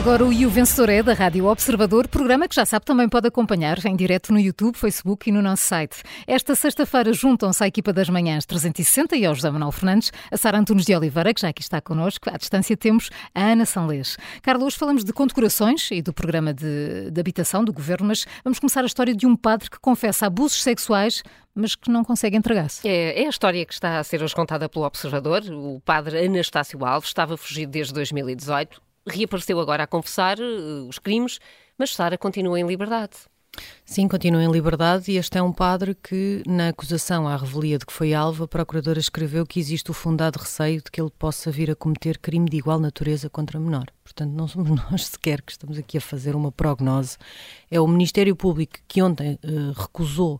agora o E o Vencedor é da Rádio Observador, programa que já sabe também pode acompanhar em direto no YouTube, Facebook e no nosso site. Esta sexta-feira juntam-se à equipa das manhãs 360 e ao José Manuel Fernandes, a Sara Antunes de Oliveira, que já aqui está connosco. À distância temos a Ana Sanlês. Carlos, hoje falamos de condecorações e do programa de, de habitação do governo, mas vamos começar a história de um padre que confessa abusos sexuais mas que não consegue entregar-se. É, é, a história que está a ser hoje contada pelo Observador. O padre Anastácio Alves estava fugido desde 2018, reapareceu agora a confessar uh, os crimes, mas Sara continua em liberdade. Sim, continua em liberdade e este é um padre que, na acusação à revelia de que foi alvo, a Procuradora escreveu que existe o fundado receio de que ele possa vir a cometer crime de igual natureza contra menor. Portanto, não somos nós sequer que estamos aqui a fazer uma prognose. É o Ministério Público que ontem uh, recusou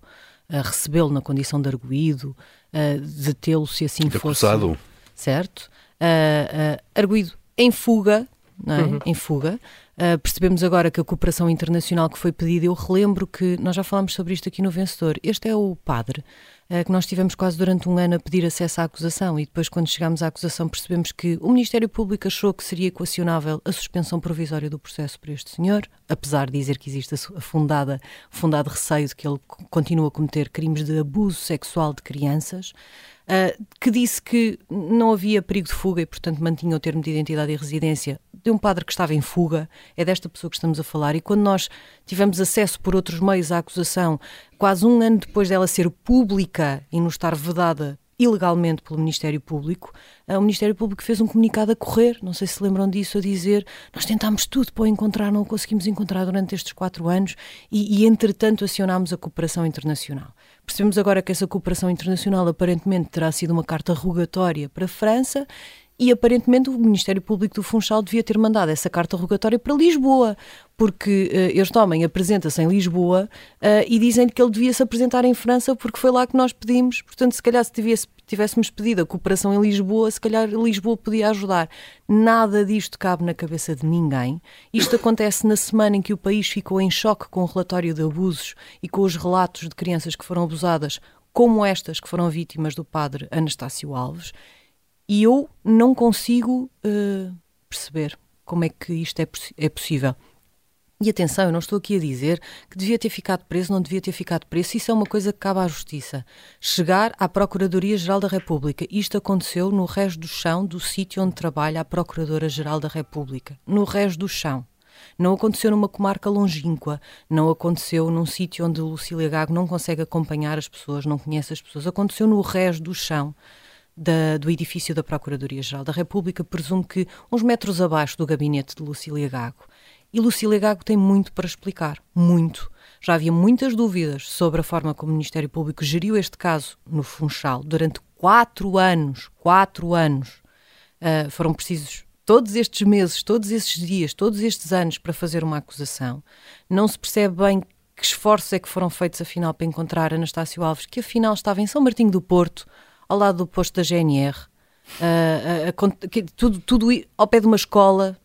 uh, recebê-lo na condição de arguído, uh, de tê-lo se assim de fosse. Acusado. Certo? Uh, arguído em fuga, é? uhum. em fuga. Uh, percebemos agora que a cooperação internacional que foi pedida, eu relembro que nós já falámos sobre isto aqui no Vencedor. Este é o padre uh, que nós tivemos quase durante um ano a pedir acesso à acusação e depois, quando chegámos à acusação, percebemos que o Ministério Público achou que seria equacionável a suspensão provisória do processo para este senhor, apesar de dizer que existe a fundada, fundado receio de que ele continue a cometer crimes de abuso sexual de crianças. Uh, que disse que não havia perigo de fuga e, portanto, mantinha o termo de identidade e residência de um padre que estava em fuga, é desta pessoa que estamos a falar. E quando nós tivemos acesso por outros meios à acusação, quase um ano depois dela ser pública e nos estar vedada ilegalmente pelo Ministério Público, eh, o Ministério Público fez um comunicado a correr, não sei se lembram disso, a dizer nós tentámos tudo para o encontrar, não o conseguimos encontrar durante estes quatro anos e, e entretanto acionámos a cooperação internacional. Percebemos agora que essa cooperação internacional aparentemente terá sido uma carta rogatória para a França e aparentemente o Ministério Público do Funchal devia ter mandado essa carta rogatória para Lisboa, porque uh, este homem apresenta-se em Lisboa uh, e dizem que ele devia se apresentar em França porque foi lá que nós pedimos. Portanto, se calhar se tivesse, tivéssemos pedido a cooperação em Lisboa, se calhar Lisboa podia ajudar. Nada disto cabe na cabeça de ninguém. Isto acontece na semana em que o país ficou em choque com o relatório de abusos e com os relatos de crianças que foram abusadas, como estas que foram vítimas do padre Anastácio Alves. E eu não consigo uh, perceber como é que isto é, é possível. E atenção, eu não estou aqui a dizer que devia ter ficado preso, não devia ter ficado preso. Isso é uma coisa que cabe à Justiça. Chegar à Procuradoria-Geral da República. Isto aconteceu no res do chão do sítio onde trabalha a Procuradora-Geral da República. No res do chão. Não aconteceu numa comarca longínqua, não aconteceu num sítio onde Lucília Gago não consegue acompanhar as pessoas, não conhece as pessoas. Aconteceu no res do chão da, do edifício da Procuradoria-Geral da República, presumo que uns metros abaixo do gabinete de Lucília Gago. E Lucília Gago tem muito para explicar, muito. Já havia muitas dúvidas sobre a forma como o Ministério Público geriu este caso no Funchal durante quatro anos. Quatro anos. Uh, foram precisos todos estes meses, todos estes dias, todos estes anos para fazer uma acusação. Não se percebe bem que esforços é que foram feitos afinal para encontrar Anastácio Alves, que afinal estava em São Martinho do Porto, ao lado do posto da GNR, uh, uh, que, tudo, tudo ao pé de uma escola,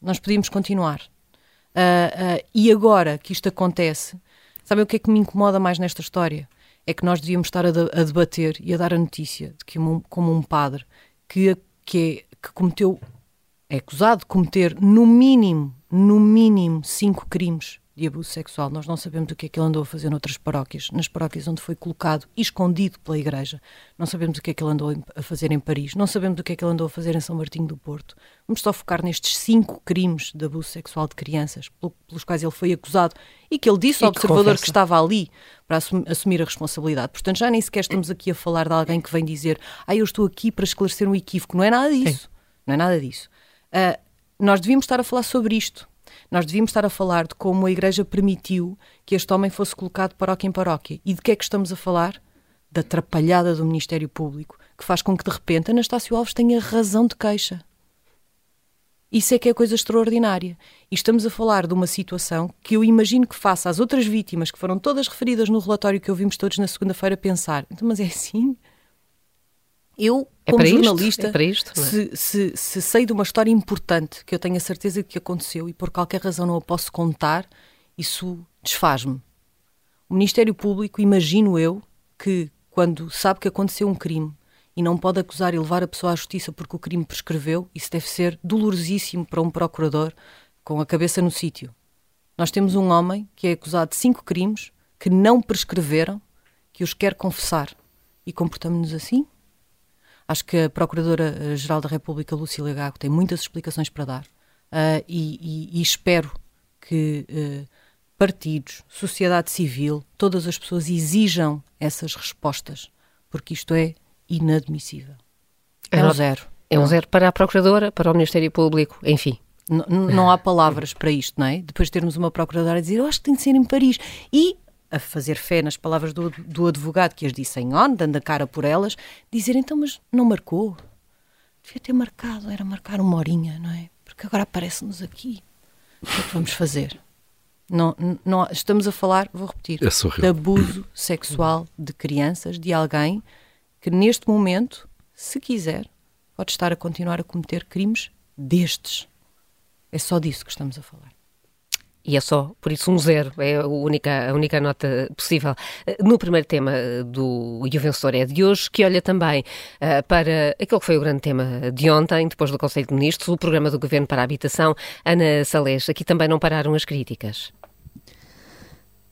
nós podíamos continuar. Uh, e agora que isto acontece, sabem o que é que me incomoda mais nesta história? É que nós devíamos estar a, de, a debater e a dar a notícia de que, um, como um padre que, que, é, que cometeu, é acusado de cometer no mínimo, no mínimo, cinco crimes de abuso sexual. Nós não sabemos o que é que ele andou a fazer noutras paróquias, nas paróquias onde foi colocado e escondido pela Igreja. Não sabemos o que é que ele andou a fazer em Paris. Não sabemos o que é que ele andou a fazer em São Martinho do Porto. Vamos só focar nestes cinco crimes de abuso sexual de crianças pelos quais ele foi acusado e que ele disse ao observador que, que estava ali para assumir a responsabilidade. Portanto, já nem sequer estamos aqui a falar de alguém que vem dizer ah, eu estou aqui para esclarecer um equívoco. Não é nada disso. Sim. Não é nada disso. Uh, nós devíamos estar a falar sobre isto nós devíamos estar a falar de como a Igreja permitiu que este homem fosse colocado paróquia em paróquia. E de que é que estamos a falar? Da atrapalhada do Ministério Público, que faz com que, de repente, Anastácio Alves tenha razão de queixa. Isso é que é coisa extraordinária. E estamos a falar de uma situação que eu imagino que faça às outras vítimas, que foram todas referidas no relatório que ouvimos todos na segunda-feira, pensar: então, mas é assim? Eu, é como jornalista, isto, é isto, é? se, se, se, sei de uma história importante que eu tenho a certeza de que aconteceu e por qualquer razão não a posso contar, isso desfaz-me. O Ministério Público, imagino eu, que quando sabe que aconteceu um crime e não pode acusar e levar a pessoa à justiça porque o crime prescreveu, isso deve ser dolorosíssimo para um procurador com a cabeça no sítio. Nós temos um homem que é acusado de cinco crimes que não prescreveram, que os quer confessar. E comportamos-nos assim? Acho que a Procuradora-Geral da República, Lucília Gago, tem muitas explicações para dar uh, e, e, e, espero que uh, partidos, sociedade civil, todas as pessoas exijam essas respostas, porque isto é inadmissível. É um zero. É um zero para a Procuradora, para o Ministério Público, enfim. Não, não há palavras para isto, não é? Depois de termos uma procuradora a dizer, eu acho que tem de ser em Paris. E a fazer fé nas palavras do, do advogado que as disse em on, dando a cara por elas, dizer então, mas não marcou? Devia ter marcado, era marcar uma horinha, não é? Porque agora aparece-nos aqui. O que é que vamos fazer? Não, não, estamos a falar, vou repetir, é de abuso sexual de crianças, de alguém que neste momento, se quiser, pode estar a continuar a cometer crimes destes. É só disso que estamos a falar. E é só, por isso, um zero, é a única, a única nota possível. Eh, no primeiro tema do E o Vencedor é de hoje, que olha também uh, para aquele que foi o grande tema de ontem, depois do Conselho de Ministros, o Programa do Governo para a Habitação. Ana Salés, aqui também não pararam as críticas?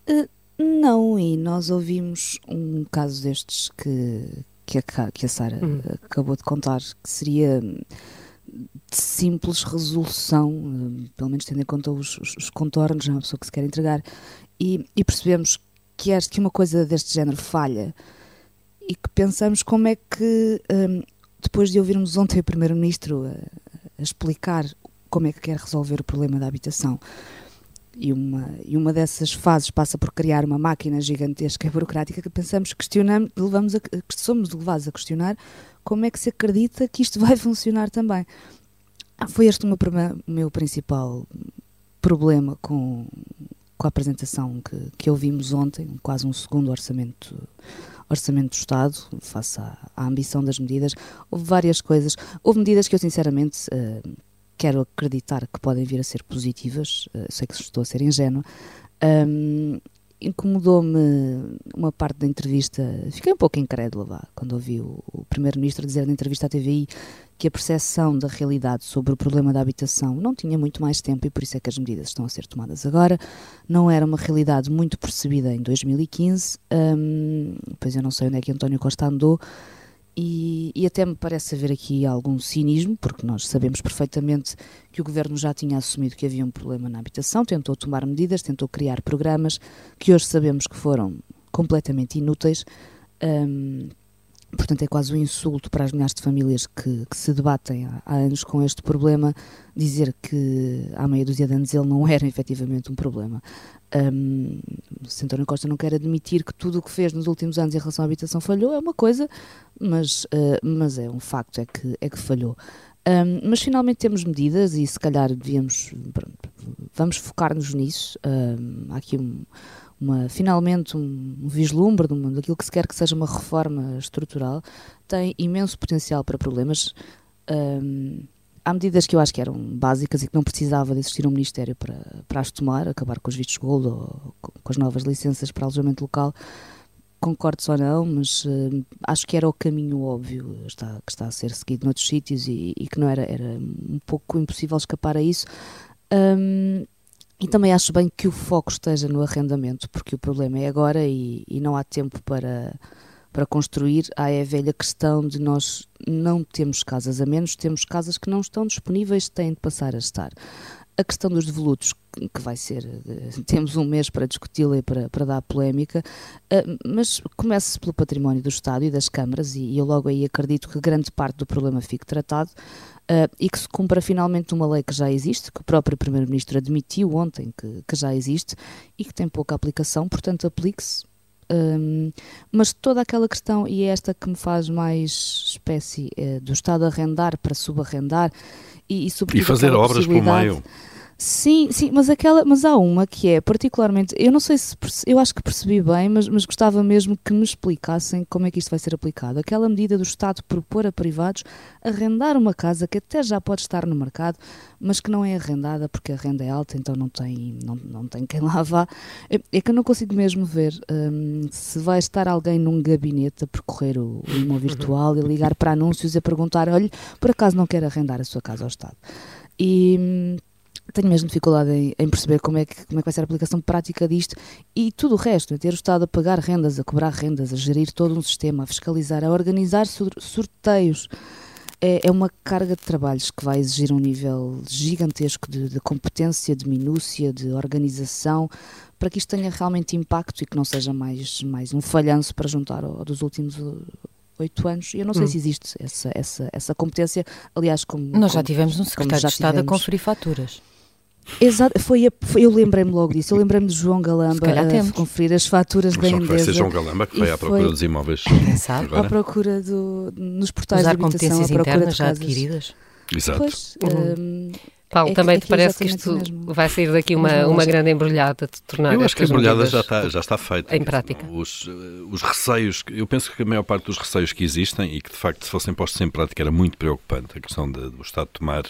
Uh, não, e nós ouvimos um caso destes que, que a, que a Sara hum. acabou de contar, que seria simples resolução, eh, pelo menos tendo em conta os, os, os contornos, é uma pessoa que se quer entregar, e, e percebemos que, este, que uma coisa deste género falha e que pensamos como é que, um, ehm, depois de ouvirmos ontem o Primeiro-Ministro a, a, explicar como é que quer resolver o problema da habitação, e uma, e uma dessas fases passa por criar uma máquina gigantesca e burocrática que pensamos, questionamos, levamos a, somos levados a questionar como é que se acredita que isto vai funcionar também. Foi este o meu, meu principal problema com, com a apresentação que, que ouvimos ontem, quase um segundo orçamento orçamento do Estado, face à, à, ambição das medidas. Houve várias coisas. Houve medidas que eu, sinceramente, uh, quero acreditar que podem vir a ser positivas. Uh, sei que estou a ser ingênua. Um, incomodou-me uma parte da entrevista, fiquei um pouco incrédula vá, quando ouvi o, o Primeiro-Ministro dizer na entrevista à TVI que a percepção da realidade sobre o problema da habitação não tinha muito mais tempo e por isso é que as medidas estão a ser tomadas agora. Não era uma realidade muito percebida em 2015, hum, pois eu não sei onde é que António Costa andou, e, e, até me parece haver aqui algum cinismo, porque nós sabemos perfeitamente que o governo já tinha assumido que havia um problema na habitação, tentou tomar medidas, tentou criar programas que hoje sabemos que foram completamente inúteis. Um, Portanto, é quase um insulto para as milhares de famílias que, que se debatem há, há, anos com este problema, dizer que há meia dúzia de anos ele não era efetivamente um problema. Um, se António Costa não quer admitir que tudo o que fez nos últimos anos em relação à habitação falhou, é uma coisa, mas, uh, mas é um facto, é que, é que falhou. Um, mas finalmente temos medidas e se calhar devíamos, vamos focar-nos nisso. Um, há aqui um uma, finalmente um, um vislumbre de uma, daquilo que se quer que seja uma reforma estrutural, tem imenso potencial para problemas. Um, há medidas que eu acho que eram básicas e que não precisava de existir um Ministério para, para as tomar, acabar com os vistos gold ou com as novas licenças para alojamento local. Concordo ou não, mas uh, acho que era o caminho óbvio está, que está a ser seguido noutros sítios e, e que não era, era um pouco impossível escapar a isso. Um, e também acho bem que o foco esteja no arrendamento, porque o problema é agora e, e não há tempo para, para construir. Há é a velha questão de nós não temos casas a menos, temos casas que não estão disponíveis, têm de passar a estar. A questão dos devolutos, que vai ser, eh, temos um mês para discuti-la e para, para dar polémica, eh, mas comece pelo património do Estado e das câmaras, e eu logo aí acredito que grande parte do problema fique tratado. Uh, e que se cumpra finalmente uma lei que já existe, que o próprio Primeiro-Ministro admitiu ontem que, que, já existe e que tem pouca aplicação, portanto aplique-se. Um, mas toda aquela questão, e é esta que me faz mais espécie uh, do Estado arrendar para subarrendar e, e, e fazer obras pelo meio. Sim, sim, mas aquela, mas há uma que é particularmente, eu não sei se eu acho que percebi bem, mas, mas gostava mesmo que me explicassem como é que isto vai ser aplicado. Aquela medida do Estado propor a privados arrendar uma casa que até já pode estar no mercado, mas que não é arrendada porque a renda é alta, então não tem, não, não tem quem lá vá. É, é que eu não consigo mesmo ver hum, se vai estar alguém num gabinete a percorrer o, o imóvel virtual e ligar para anúncios e a perguntar: olha, por acaso não quer arrendar a sua casa ao Estado? E hum, tenho mesmo dificuldade em, em, perceber como é, que, como é que vai ser a aplicação prática disto e tudo o resto, é ter o Estado a pagar rendas, a cobrar rendas, a gerir todo um sistema, a fiscalizar, a organizar sorteios. É, é uma carga de trabalhos que vai exigir um nível gigantesco de, de competência, de minúcia, de organização, para que isto tenha realmente impacto e que não seja mais, mais um falhanço para juntar ao, dos últimos oito anos. Eu não sei hum. se existe essa, essa, essa competência. Aliás, como. Nós como, já tivemos um secretário de Estado tivemos. a conferir faturas. Exato, foi, foi eu lembrei-me logo disso. Eu lembrei-me de João Galamba a conferir as faturas da Endesa. Vai ser João Galamba que foi à procura foi, dos imóveis. Sabe? À procura do, nos portais Usar de habitação, competências à procura internas já adquiridas. Exato. Pois, uhum. um, Paulo, é também que, te parece que isto vai sair daqui uma, uma grande embrulhada de tornar Eu acho que a embrulhada já está, já está feita. Em prática. Os, eh, os receios, eu penso que a maior parte dos receios que existem e que de facto se fossem postos em prática era muito preocupante, a questão de, do Estado tomar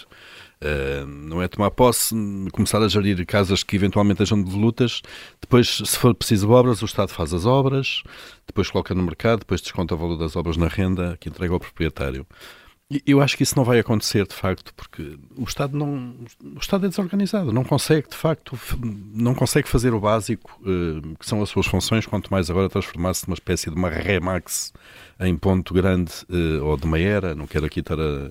Uh, não é tomar posse, começar a gerir casas que eventualmente sejam devolutas, depois, se for preciso obras, o Estado faz as obras, depois coloca no mercado, depois desconta o valor das obras na renda que entrega ao proprietário. Eu acho que isso não vai acontecer, de facto, porque o Estado não, o Estado é desorganizado, não consegue, de facto, não consegue fazer o básico, uh, que são as suas funções, quanto mais agora transformar-se numa espécie de uma Remax em ponto grande, uh, ou de uma era, não quero aqui estar a,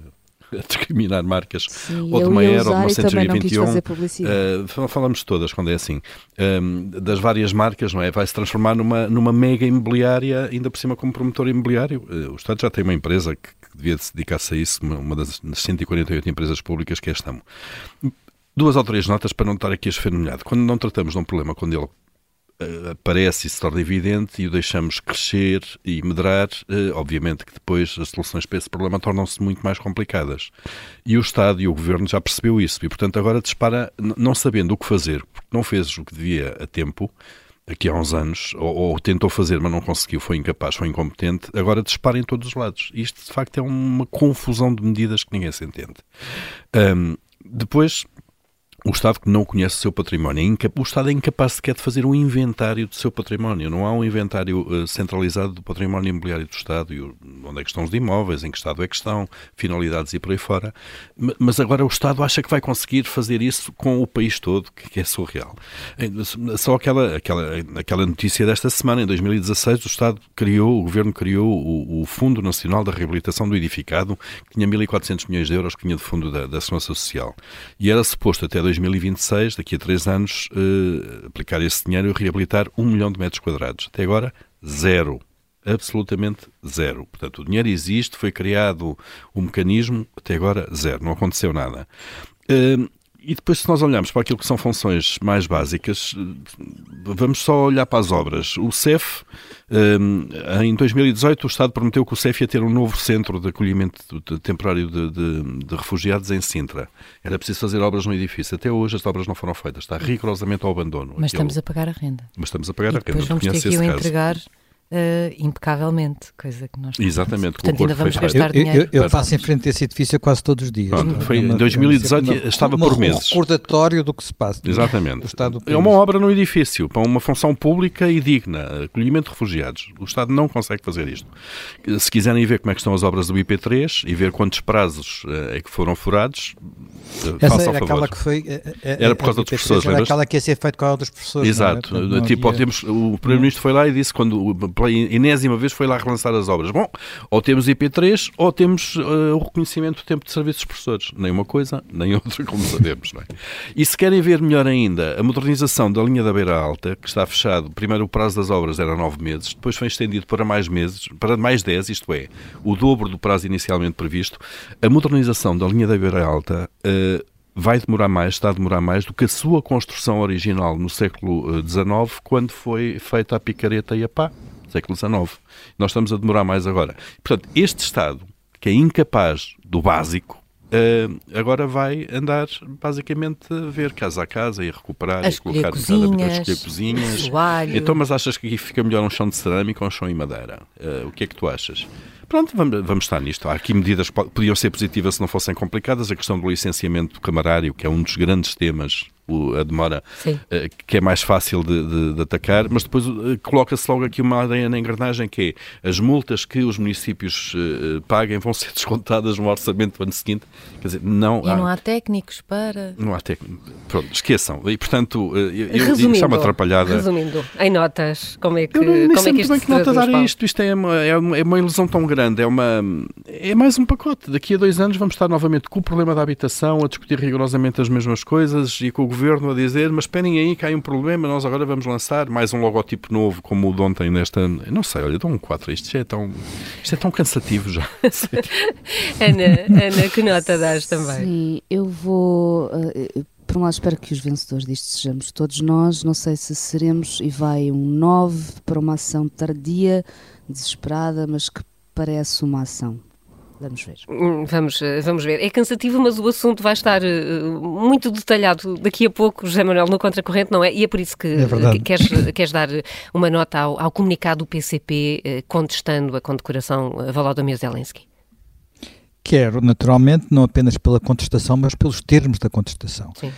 a discriminar marcas, Sim, ou de uma era, ou de uma Century 21. Uh, falamos todas quando é assim. das várias marcas, não é? Vai se transformar numa, numa mega imobiliária, ainda por cima como promotor imobiliário. Uh, o Estado já tem uma empresa que, que devia dedicar-se a isso, uma, uma das 148 empresas públicas que é a Estamo. Duas ou três notas para não estar aqui a esfenolhado. Quando não tratamos de um problema, quando ele aparece e se torna evidente e o deixamos crescer e medrar, uh, obviamente que depois as soluções para esse problema tornam-se muito mais complicadas. E o Estado e o Governo já percebeu isso e, portanto, agora dispara, não sabendo o que fazer, porque não fez o que devia a tempo, aqui há uns anos, ou, ou, tentou fazer, mas não conseguiu, foi incapaz, foi incompetente, agora dispara em todos os lados. Isto, de facto, é uma confusão de medidas que ninguém se entende. Um, depois, o Estado que não conhece o seu património, é o Estado é incapaz sequer de fazer um inventário do seu património. Não há um inventário uh, centralizado do património imobiliário do Estado, e onde é que estão os imóveis, em que estado é que estão, finalidades e por aí fora. Mas agora o Estado acha que vai conseguir fazer isso com o país todo, que é surreal. Só aquela, aquela, aquela notícia desta semana, em 2016, o Estado criou, o Governo criou o, o Fundo Nacional da Reabilitação do Edificado, que tinha 1.400 milhões de euros que vinha do Fundo da, da Segurança Social. E era suposto até 2026, daqui a três anos, uh, aplicar esse dinheiro e reabilitar um milhão de metros quadrados. Até agora, zero. Absolutamente zero. Portanto, o dinheiro existe, foi criado o um mecanismo, até agora zero, não aconteceu nada. Uh, e depois, se nós olharmos para aquilo que são funções mais básicas, vamos só olhar para as obras. O CEF, hum, em 2018, o Estado prometeu que o CEF ia ter um novo centro de acolhimento temporário de, de, de, refugiados em Sintra. Era preciso fazer obras no edifício. Até hoje as obras não foram feitas. Está rigorosamente ao abandono. Mas estamos a pagar a renda. Mas estamos a pagar e a renda. Depois vamos ter que o entregar Uh, impecavelmente, coisa que nós Exatamente, Portanto, ainda vamos gastar eu, dinheiro. Eu, eu, passo em frente a esse edifício quase todos os dias. Pronto, foi, em 2018 uma, estava uma, por meses. Um recordatório do que se passa. Exatamente. é uma obra no edifício, para uma função pública e digna, acolhimento de refugiados. O Estado não consegue fazer isto. Se quiserem ver como é que estão as obras do IP3 e ver quantos prazos uh, é que foram furados, uh, Essa era aquela que foi... era por causa dos professores, Era aquela que ia ser feita com a dos professores. Exato. Não é? tipo, havia... temos, o Primeiro-Ministro foi lá e disse, quando pela enésima vez foi lá relançar as obras. Bom, ou temos IP3 ou temos uh, o reconhecimento do tempo de serviço dos professores. Nem uma coisa, nem outra, como sabemos. Não é? E se querem ver melhor ainda, a modernização da linha da Beira Alta, que está fechado, primeiro o prazo das obras era nove meses, depois foi estendido para mais meses, para mais dez, isto é, o dobro do prazo inicialmente previsto. A modernização da linha da Beira Alta uh, vai demorar mais, está a demorar mais do que a sua construção original no século XIX, eh, quando foi feita a picareta e a pá século XIX. Nós estamos a demorar mais agora. Portanto, este Estado, que é incapaz do básico, Uh, agora vai andar basicamente a ver casa a casa e recuperar a e colocar cozinhas, a escolher cozinhas. Então, mas achas que aqui fica melhor um chão de cerâmica ou um chão em madeira? Uh, o que é que tu achas? Pronto, vamos, vamos estar nisto. Há aqui medidas que podiam ser positivas se não fossem complicadas. A questão do licenciamento camarário, que é um dos grandes temas o, a demora uh, que é mais fácil de, de, de atacar, mas depois uh, coloca-se logo aqui uma areia na engrenagem que é as multas que os municípios uh, paguem vão ser descontadas no orçamento do ano seguinte. Quer dizer, não e há, não há técnicos para. Não há técnicos. Pronto, esqueçam. E portanto, eu, resumindo, eu, uma atrapalhada. Resumindo, em notas, como é que, eu não, como é que isto bem que nota dar isto. Isto é uma, é uma, é uma ilusão tão grande. É, uma, é mais um pacote. Daqui a dois anos vamos estar novamente com o problema da habitação, a discutir rigorosamente as mesmas coisas e com o governo a dizer: mas esperem aí, que há um problema, nós agora vamos lançar mais um logotipo novo, como o de ontem, nesta. Não sei, olha, dou um 4. Isto é tão, isto é tão cansativo já. Ana, Ana, que nota dás também? Sim, eu vou. Uh, por um lado, espero que os vencedores disto sejamos todos nós. Não sei se seremos e vai um 9 para uma ação tardia, desesperada, mas que parece uma ação. Vamos ver. Hum, vamos, eh, vamos ver. É cansativo, mas o assunto vai estar uh, muito detalhado daqui a pouco, José Manuel, no Contracorrente, não é? E é por isso que, é que queres, queres dar uma nota ao, ao comunicado do PCP uh, contestando a condecoração a Volodymyr Zelensky. Quero, naturalmente, não apenas pela contestação, mas pelos termos da contestação. Sim.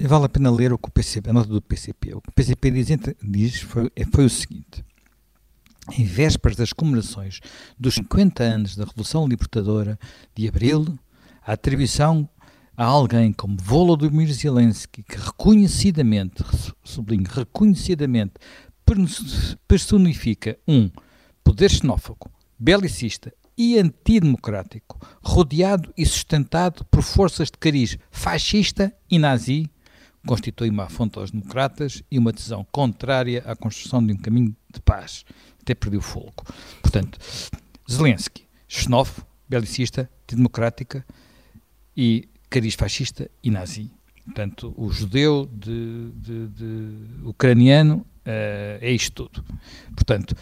Vale a pena ler o que o PCP, a nota do PCP. O que o PCP diz, diz foi, foi o seguinte em vésperas das comemorações dos 50 anos da Revolução Libertadora de Abril, a atribuição a alguém como Volodymyr Zelensky, que reconhecidamente, sublinho, reconhecidamente personifica um poder xenófobo, belicista e antidemocrático, rodeado e sustentado por forças de cariz fascista e nazi, constitui uma afronta aos democratas e uma decisão contrária à construção de um caminho de paz até perdeu o fogo. Portanto, Zelensky, xenófobo, belicista, democrática e cariz fascista e nazi. Portanto, o judeu de, de, de ucraniano Uh, é isto tudo. Portanto,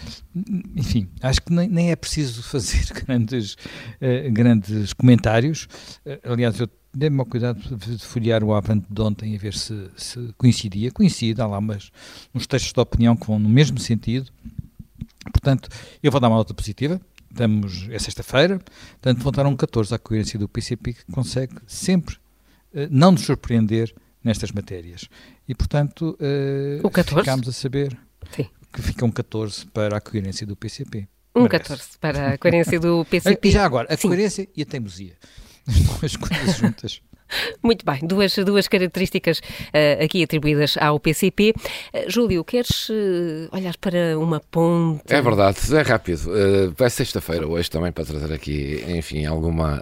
enfim, acho que nem, nem é preciso fazer grandes, uh, grandes comentários. Uh, aliás, eu dei-me ao cuidado de folhear o Avante de ontem e ver se, se coincidia. Coincide, há lá umas, uns textos de opinião que vão no mesmo sentido. Portanto, eu vou dar uma nota positiva. Estamos, é sexta-feira, portanto, um 14 à coerência do PCP que consegue sempre uh, não nos surpreender nestas matérias. E, portanto, uh, ficamos a saber Sim. que fica um 14 para a coerência do PCP. Um Merece. 14 para a coerência do PCP. E já agora, a Sim. coerência e a teimosia. As coisas juntas. Muito bem, duas, duas características uh, aqui atribuídas ao PCP. Uh, eh, Júlio, queres uh, olhar para uma ponte? É verdade, é rápido. Uh, vai sexta-feira hoje também para trazer aqui, enfim, alguma,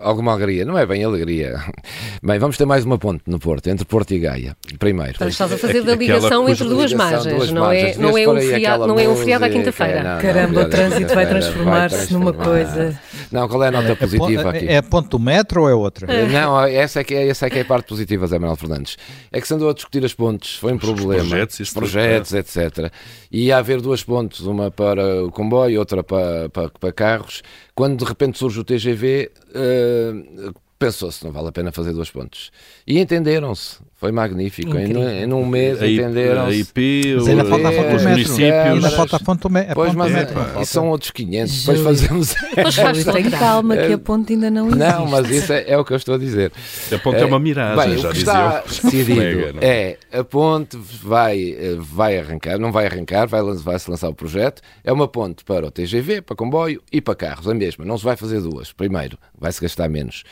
alguma alegria. Não é bem alegria. Bem, vamos ter mais uma ponte no Porto, entre Porto e Gaia, primeiro. Então, estás a fazer da ligação entre duas margens, duas não, é, não, é um feriado, não é um feriado à quinta-feira. Caramba, o trânsito vai transformar-se numa coisa. Não, qual é a nota positiva aqui? É a ponte do metro ou é outra? Não, não, essa é, que é, essa é que é a parte positiva, Zé Manuel Fernandes. É que se andou a discutir as pontes, foi um Os problema. Projetos, projetos é. etc. E ia haver duas pontes, uma para o comboio e outra para, para, para carros. Quando de repente surge o TGV, uh, eh, pensou-se, não vale a pena fazer duas pontes. E entenderam-se. Foi magnífico. Em, em, um mês a entenderam A IP, mas ainda falta a fonte do metro. Ainda falta a fonte do metro. Pois, mas é, e são outros 500. Depois fazemos. Mas tem calma que a ponte ainda não existe. Não, mas isso é, é o que eu estou a dizer. A ponte é, é uma miragem, bem, já o que está decidido é a ponte vai, vai arrancar, não vai arrancar, vai, vai se lançar o projeto. É uma ponte para o TGV, para comboio e para carros, a mesma. Não se vai fazer duas. Primeiro, vai-se gastar menos.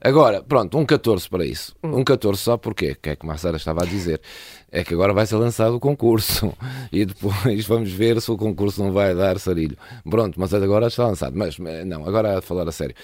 Agora, pronto, um 14 para isso. Um 14 só porque, que é que a Sara estava a dizer, é que agora vai ser lançado o concurso e depois vamos ver se o concurso não vai dar sarilho. Pronto, mas agora está lançado. Mas não, agora a falar a sério.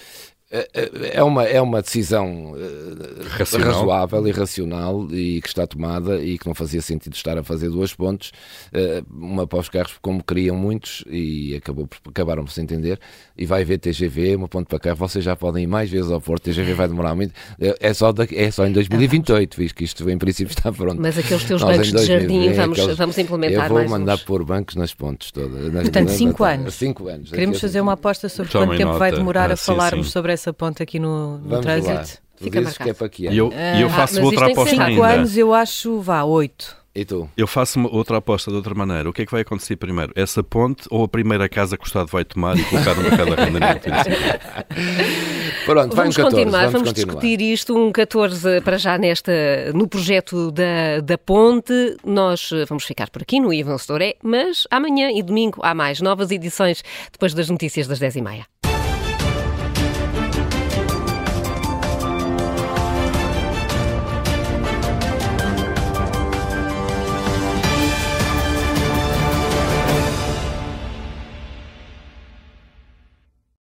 É, é, é uma, é uma decisão eh, racional. razoável e racional e que está tomada e que não fazia sentido estar a fazer duas pontes, eh, uma para os carros como queriam muitos e acabou, acabaram por se entender e vai haver TGV, uma ponte para carro, vocês já podem ir mais vezes ao Porto, TGV vai demorar muito, é, é só, daqui, é só em 2028, visto que isto em princípio está pronto. Mas aqueles teus Nós, bancos de jardim vamos, aqueles, vamos implementar Eu vou mais mandar uns. pôr bancos nas pontes todas. Nas, Portanto, 5 anos. Cinco anos. Queremos fazer uma aposta sobre quanto tempo nota. vai demorar ah, a falarmos sim. sobre essa ponte aqui no, no trânsito. Fica marcado. Que é para aqui. E eu, e eu ah, faço outra aposta ainda. 5 anos eu acho, vá, 8. E tu? Eu faço uma outra aposta de outra maneira. O que é que vai acontecer primeiro? Essa ponte ou a primeira casa que o Estado vai tomar e colocar uma cada arrendamento? Pronto, vamos 14, continuar, vamos, vamos continuar. discutir isto. Um 14 para já nesta, no projeto da, da ponte. Nós eh, vamos ficar por aqui no Ivan Vencedor é, mas amanhã e domingo há mais novas edições depois das notícias das 10h30.